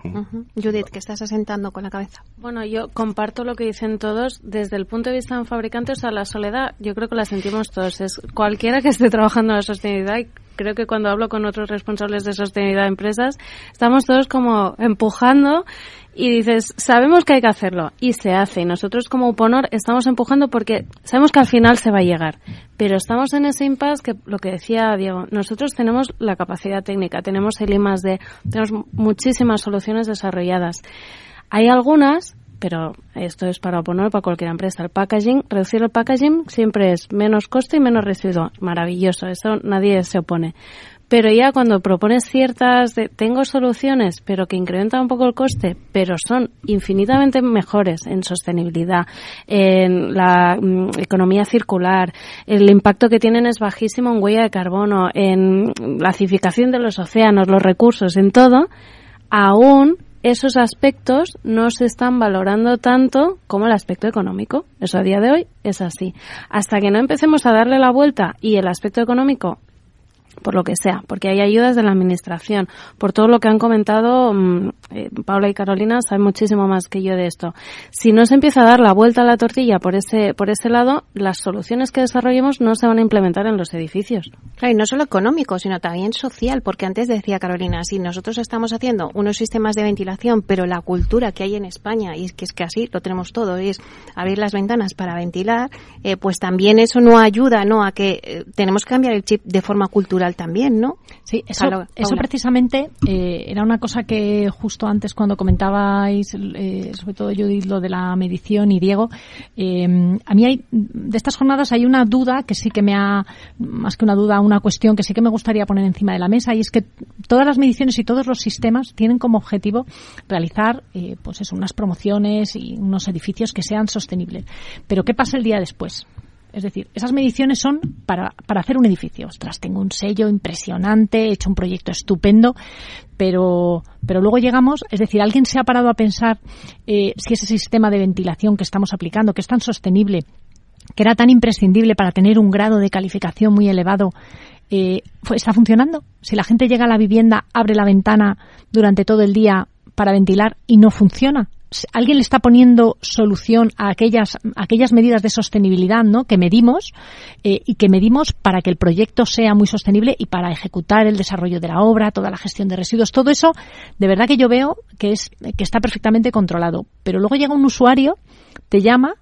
Judith, que estás asentando con la cabeza. Bueno, yo comparto lo que dicen todos. Desde el punto de vista de un fabricante, o sea, la soledad, yo creo que la sentimos todos. Es cualquiera que esté trabajando en la sostenibilidad creo que cuando hablo con otros responsables de sostenibilidad de empresas, estamos todos como empujando y dices, sabemos que hay que hacerlo y se hace. Y nosotros como Uponor estamos empujando porque sabemos que al final se va a llegar. Pero estamos en ese impasse que lo que decía Diego, nosotros tenemos la capacidad técnica, tenemos el I de tenemos muchísimas soluciones desarrolladas. Hay algunas pero esto es para Uponor, para cualquier empresa. El packaging, reducir el packaging siempre es menos coste y menos residuo. Maravilloso, eso nadie se opone pero ya cuando propones ciertas, de, tengo soluciones, pero que incrementan un poco el coste, pero son infinitamente mejores en sostenibilidad, en la mm, economía circular, el impacto que tienen es bajísimo en huella de carbono, en la acidificación de los océanos, los recursos, en todo, aún esos aspectos no se están valorando tanto como el aspecto económico. Eso a día de hoy es así. Hasta que no empecemos a darle la vuelta y el aspecto económico por lo que sea, porque hay ayudas de la administración, por todo lo que han comentado mm, eh, Paula y Carolina saben muchísimo más que yo de esto. Si no se empieza a dar la vuelta a la tortilla por ese por ese lado, las soluciones que desarrollemos no se van a implementar en los edificios. Claro, y no solo económico, sino también social, porque antes decía Carolina, si nosotros estamos haciendo unos sistemas de ventilación, pero la cultura que hay en España y es que es que así lo tenemos todo, es abrir las ventanas para ventilar, eh, pues también eso no ayuda, no a que eh, tenemos que cambiar el chip de forma cultural también, ¿no? Sí, eso, eso precisamente eh, era una cosa que justo antes cuando comentabais, eh, sobre todo Judith, lo de la medición y Diego, eh, a mí hay, de estas jornadas hay una duda que sí que me ha, más que una duda, una cuestión que sí que me gustaría poner encima de la mesa y es que todas las mediciones y todos los sistemas tienen como objetivo realizar, pues eso, unas promociones y unos edificios que sean sostenibles. Pero ¿qué pasa el día después? Es decir, esas mediciones son para, para hacer un edificio. Ostras, tengo un sello impresionante, he hecho un proyecto estupendo, pero, pero luego llegamos, es decir, alguien se ha parado a pensar eh, si ese sistema de ventilación que estamos aplicando, que es tan sostenible, que era tan imprescindible para tener un grado de calificación muy elevado, eh, está funcionando. Si la gente llega a la vivienda, abre la ventana durante todo el día para ventilar y no funciona, alguien le está poniendo solución a aquellas, aquellas medidas de sostenibilidad ¿no? que medimos eh, y que medimos para que el proyecto sea muy sostenible y para ejecutar el desarrollo de la obra, toda la gestión de residuos, todo eso, de verdad que yo veo que, es, que está perfectamente controlado. Pero luego llega un usuario, te llama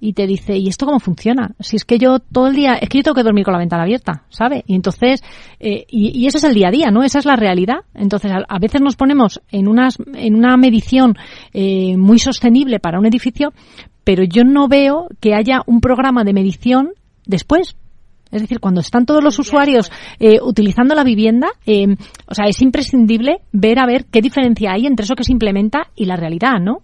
y te dice, ¿y esto cómo funciona? Si es que yo todo el día, es que yo tengo que dormir con la ventana abierta, ¿sabe? Y entonces, eh, y, y, ese es el día a día, ¿no? Esa es la realidad. Entonces, a, veces nos ponemos en, unas, en una medición eh, muy sostenible para un edificio, pero yo no veo que haya un programa de medición después. Es decir, cuando están todos los usuarios eh, utilizando la vivienda, eh, o sea, es imprescindible ver a ver qué diferencia hay entre eso que se implementa y la realidad, ¿no?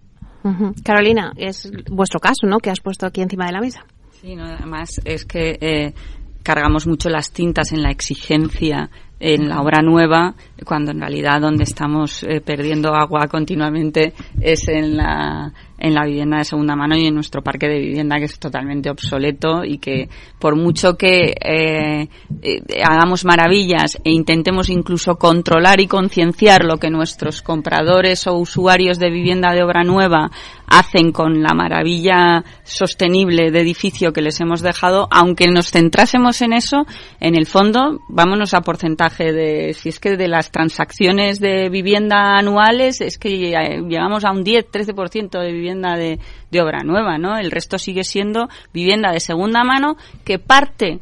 Carolina, es vuestro caso, ¿no? Que has puesto aquí encima de la mesa. Sí, no, además es que eh, cargamos mucho las tintas en la exigencia en la obra nueva, cuando en realidad donde estamos eh, perdiendo agua continuamente es en la, en la vivienda de segunda mano y en nuestro parque de vivienda que es totalmente obsoleto y que por mucho que eh, eh, hagamos maravillas e intentemos incluso controlar y concienciar lo que nuestros compradores o usuarios de vivienda de obra nueva hacen con la maravilla sostenible de edificio que les hemos dejado, aunque nos centrásemos en eso, en el fondo, vámonos a porcentaje de, si es que de las transacciones de vivienda anuales, es que llegamos a un 10, 13% de vivienda de, de obra nueva, ¿no? El resto sigue siendo vivienda de segunda mano que parte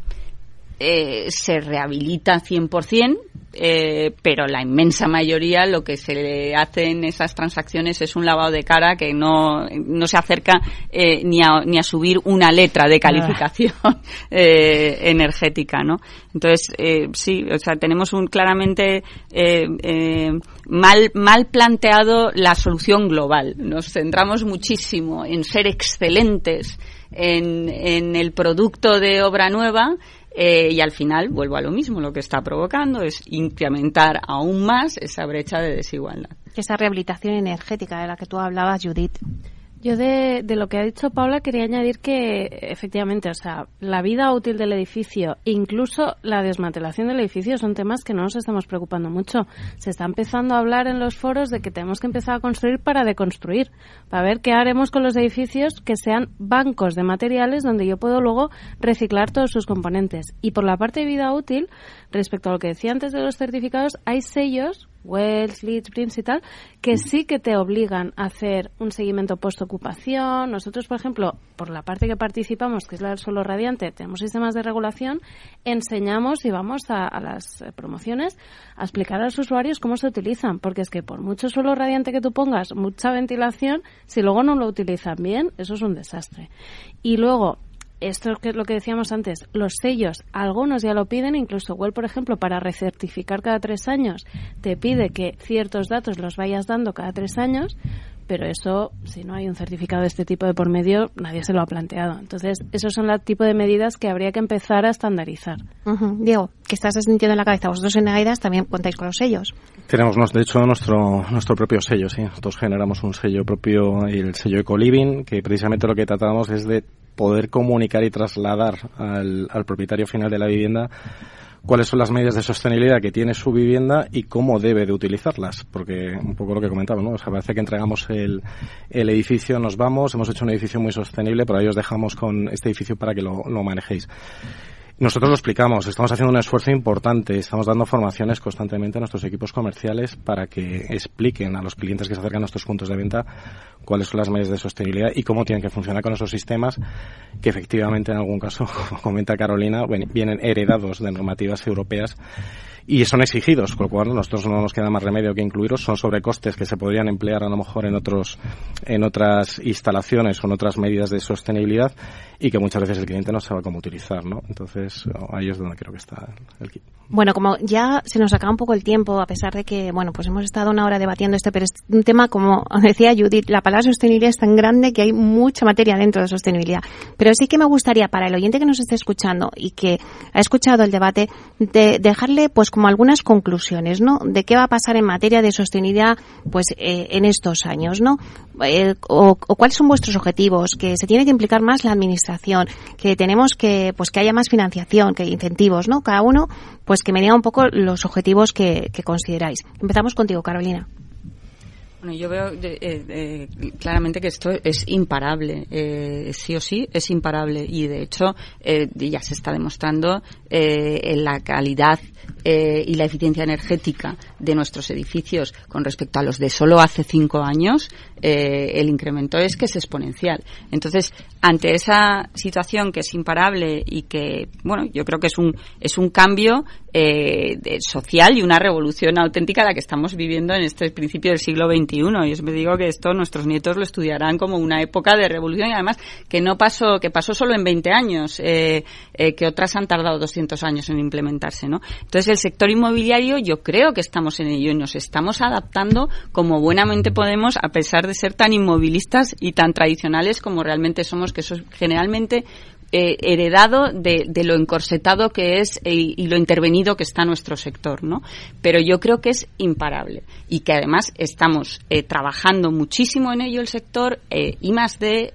eh, se rehabilita 100%, eh, pero la inmensa mayoría lo que se le hace en esas transacciones es un lavado de cara que no, no se acerca eh, ni, a, ni a subir una letra de calificación [LAUGHS] eh, energética, ¿no? Entonces, eh, sí, o sea, tenemos un claramente mal, mal planteado la solución global. Nos centramos muchísimo en ser excelentes en, en el producto de obra nueva eh, y al final, vuelvo a lo mismo, lo que está provocando es incrementar aún más esa brecha de desigualdad. Esa rehabilitación energética de la que tú hablabas, Judith. Yo de, de, lo que ha dicho Paula quería añadir que efectivamente, o sea, la vida útil del edificio, incluso la desmantelación del edificio son temas que no nos estamos preocupando mucho. Se está empezando a hablar en los foros de que tenemos que empezar a construir para deconstruir, para ver qué haremos con los edificios que sean bancos de materiales donde yo puedo luego reciclar todos sus componentes. Y por la parte de vida útil, respecto a lo que decía antes de los certificados, hay sellos Wells, Leeds, Prince y tal, que sí que te obligan a hacer un seguimiento post-ocupación. Nosotros, por ejemplo, por la parte que participamos, que es la del suelo radiante, tenemos sistemas de regulación, enseñamos y vamos a, a las promociones a explicar a los usuarios cómo se utilizan, porque es que por mucho suelo radiante que tú pongas, mucha ventilación, si luego no lo utilizan bien, eso es un desastre. Y luego, esto es lo que decíamos antes, los sellos, algunos ya lo piden, incluso Well, por ejemplo, para recertificar cada tres años, te pide que ciertos datos los vayas dando cada tres años, pero eso, si no hay un certificado de este tipo de por medio, nadie se lo ha planteado. Entonces, esos son el tipo de medidas que habría que empezar a estandarizar. Diego, que estás sintiendo en la cabeza. Vosotros en AIDAS también contáis con los sellos. Tenemos, de hecho, nuestro, nuestro propio sello, sí. Nosotros generamos un sello propio, el sello Ecoliving, que precisamente lo que tratamos es de poder comunicar y trasladar al, al propietario final de la vivienda cuáles son las medidas de sostenibilidad que tiene su vivienda y cómo debe de utilizarlas, porque un poco lo que comentaba, ¿no? O sea, parece que entregamos el, el edificio, nos vamos, hemos hecho un edificio muy sostenible, pero ahí os dejamos con este edificio para que lo, lo manejéis. Nosotros lo explicamos, estamos haciendo un esfuerzo importante, estamos dando formaciones constantemente a nuestros equipos comerciales para que expliquen a los clientes que se acercan a nuestros puntos de venta cuáles son las medidas de sostenibilidad y cómo tienen que funcionar con esos sistemas que efectivamente en algún caso, [LAUGHS] como comenta Carolina, vienen heredados de normativas europeas y son exigidos, con lo cual nosotros no nos queda más remedio que incluirlos. Son sobrecostes que se podrían emplear a lo mejor en otros, en otras instalaciones o en otras medidas de sostenibilidad y que muchas veces el cliente no sabe cómo utilizar, ¿no? Entonces ahí es donde creo que está el kit. Bueno, como ya se nos acaba un poco el tiempo, a pesar de que, bueno, pues hemos estado una hora debatiendo este, pero es un tema, como [LAUGHS] decía Judith, la palabra sostenibilidad es tan grande que hay mucha materia dentro de sostenibilidad. Pero sí que me gustaría, para el oyente que nos esté escuchando y que ha escuchado el debate, de dejarle, pues, como algunas conclusiones, ¿no? De qué va a pasar en materia de sostenibilidad, pues, eh, en estos años, ¿no? Eh, o, o, cuáles son vuestros objetivos, que se tiene que implicar más la administración, que tenemos que, pues, que haya más financiación, que incentivos, ¿no? Cada uno, pues, que me diga un poco los objetivos que, que consideráis. Empezamos contigo, Carolina. Bueno, yo veo eh, claramente que esto es imparable, eh, sí o sí es imparable y de hecho eh, ya se está demostrando eh, en la calidad eh, y la eficiencia energética de nuestros edificios con respecto a los de solo hace cinco años, el incremento es que es exponencial. Entonces, ante esa situación que es imparable y que, bueno, yo creo que es un, es un cambio social y una revolución auténtica la que estamos viviendo en este principio del siglo XXI. Y os me digo que esto nuestros nietos lo estudiarán como una época de revolución y además que no pasó, que pasó solo en 20 años, eh, eh, que otras han tardado 200 años en implementarse, ¿no? Entonces el sector inmobiliario yo creo que estamos en ello y nos estamos adaptando como buenamente podemos a pesar de ser tan inmovilistas y tan tradicionales como realmente somos que eso es generalmente eh, heredado de, de, lo encorsetado que es eh, y lo intervenido que está nuestro sector, ¿no? Pero yo creo que es imparable y que además estamos eh, trabajando muchísimo en ello el sector y más de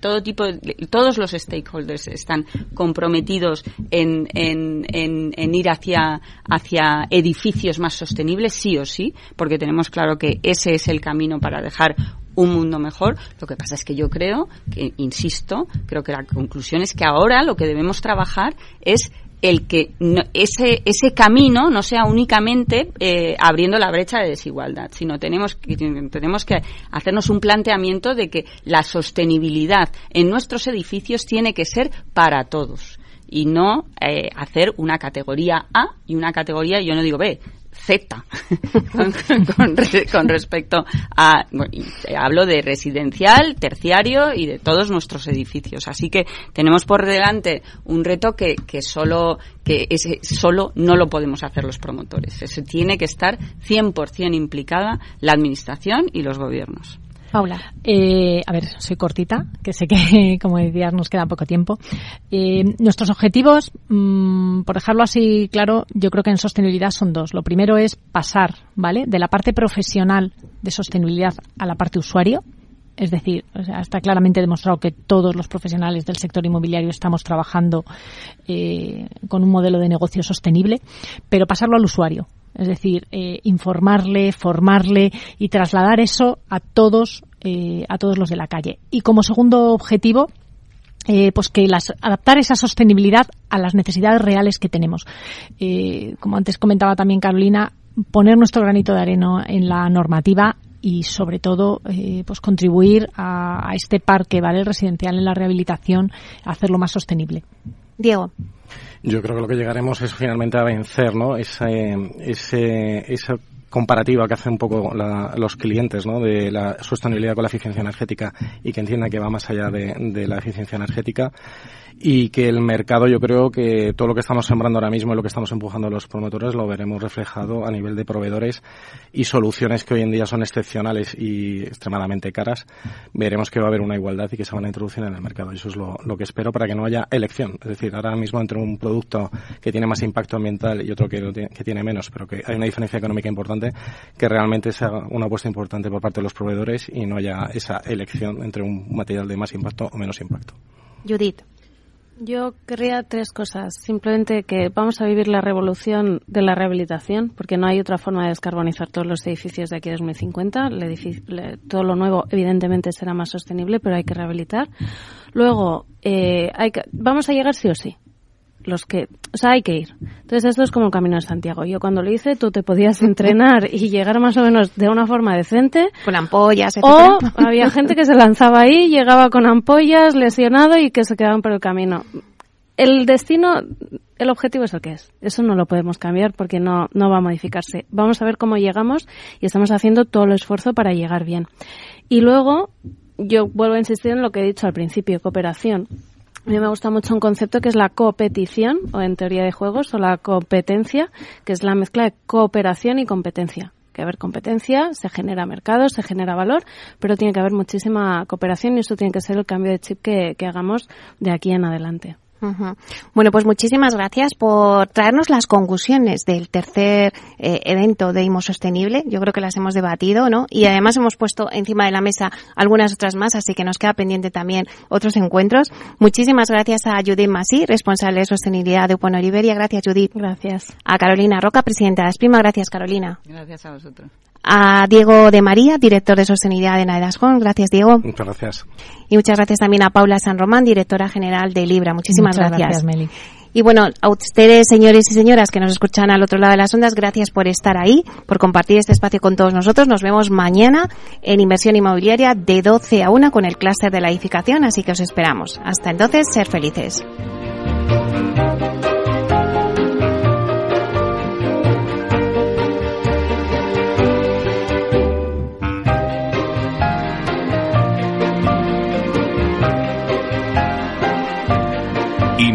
todo tipo, de, todos los stakeholders están comprometidos en, en, en, en ir hacia, hacia edificios más sostenibles, sí o sí, porque tenemos claro que ese es el camino para dejar un mundo mejor. Lo que pasa es que yo creo, que insisto, creo que la conclusión es que ahora lo que debemos trabajar es el que no, ese ese camino no sea únicamente eh, abriendo la brecha de desigualdad, sino tenemos que tenemos que hacernos un planteamiento de que la sostenibilidad en nuestros edificios tiene que ser para todos y no eh, hacer una categoría A y una categoría, yo no digo B, Z con, respecto a hablo de residencial, terciario y de todos nuestros edificios. Así que tenemos por delante un reto que, que solo que ese solo no lo podemos hacer los promotores. Eso tiene que estar 100% implicada la administración y los gobiernos. Paula. Eh, a ver, soy cortita, que sé que, [LAUGHS] como decías, nos queda poco tiempo. Eh, nuestros objetivos, mmm, por dejarlo así claro, yo creo que en sostenibilidad son dos. Lo primero es pasar, ¿vale? De la parte profesional de sostenibilidad a la parte usuario. Es decir, o sea, está claramente demostrado que todos los profesionales del sector inmobiliario estamos trabajando eh, con un modelo de negocio sostenible, pero pasarlo al usuario. Es decir, eh, informarle, formarle y trasladar eso a todos, eh, a todos los de la calle. Y como segundo objetivo, eh, pues que las, adaptar esa sostenibilidad a las necesidades reales que tenemos. Eh, como antes comentaba también Carolina, poner nuestro granito de arena en la normativa y sobre todo eh, pues contribuir a, a este parque vale residencial en la rehabilitación hacerlo más sostenible. Diego. Yo creo que lo que llegaremos es finalmente a vencer, ¿no? Ese, ese, esa comparativa que hacen un poco los clientes ¿no? de la sostenibilidad con la eficiencia energética y que entienda que va más allá de, de la eficiencia energética y que el mercado yo creo que todo lo que estamos sembrando ahora mismo y lo que estamos empujando los promotores lo veremos reflejado a nivel de proveedores y soluciones que hoy en día son excepcionales y extremadamente caras. Veremos que va a haber una igualdad y que se van a introducir en el mercado. Y eso es lo, lo que espero para que no haya elección. Es decir, ahora mismo entre un producto que tiene más impacto ambiental y otro que, que tiene menos, pero que hay una diferencia económica importante, que realmente se haga una apuesta importante por parte de los proveedores y no haya esa elección entre un material de más impacto o menos impacto. Judith. Yo querría tres cosas. Simplemente que vamos a vivir la revolución de la rehabilitación, porque no hay otra forma de descarbonizar todos los edificios de aquí a 2050. todo lo nuevo, evidentemente, será más sostenible, pero hay que rehabilitar. Luego, eh, hay vamos a llegar sí o sí los que, o sea, hay que ir. Entonces esto es como el Camino de Santiago. Yo cuando lo hice, tú te podías [LAUGHS] entrenar y llegar más o menos de una forma decente. Con ampollas, etc. O [LAUGHS] había gente que se lanzaba ahí, llegaba con ampollas, lesionado y que se quedaban por el camino. El destino, el objetivo es el que es. Eso no lo podemos cambiar porque no, no va a modificarse. Vamos a ver cómo llegamos y estamos haciendo todo el esfuerzo para llegar bien. Y luego, yo vuelvo a insistir en lo que he dicho al principio, cooperación a mí me gusta mucho un concepto que es la competición, o en teoría de juegos, o la competencia, que es la mezcla de cooperación y competencia. Que haber competencia, se genera mercado, se genera valor, pero tiene que haber muchísima cooperación y eso tiene que ser el cambio de chip que hagamos de aquí en adelante. Bueno, pues muchísimas gracias por traernos las conclusiones del tercer eh, evento de IMO Sostenible. Yo creo que las hemos debatido, ¿no? Y además hemos puesto encima de la mesa algunas otras más, así que nos queda pendiente también otros encuentros. Muchísimas gracias a Judith Masí, responsable de sostenibilidad de Uponor Iberia. Gracias, Judith. Gracias. A Carolina Roca, presidenta de Asprima. Gracias, Carolina. Gracias a vosotros a Diego de María, director de sostenibilidad de Naedascon. Gracias, Diego. Muchas gracias. Y muchas gracias también a Paula San Román, directora general de Libra. Muchísimas muchas gracias. Meli. Y bueno, a ustedes, señores y señoras que nos escuchan al otro lado de las ondas, gracias por estar ahí, por compartir este espacio con todos nosotros. Nos vemos mañana en Inversión Inmobiliaria de 12 a 1 con el clúster de la edificación, así que os esperamos. Hasta entonces, ser felices.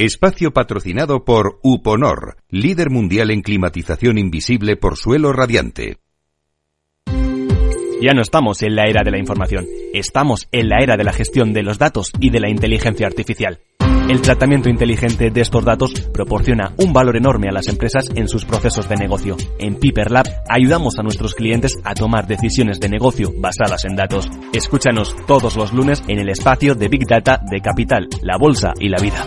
Espacio patrocinado por Uponor, líder mundial en climatización invisible por suelo radiante. Ya no estamos en la era de la información, estamos en la era de la gestión de los datos y de la inteligencia artificial. El tratamiento inteligente de estos datos proporciona un valor enorme a las empresas en sus procesos de negocio. En Piper Lab ayudamos a nuestros clientes a tomar decisiones de negocio basadas en datos. Escúchanos todos los lunes en el espacio de Big Data de Capital, la Bolsa y la Vida.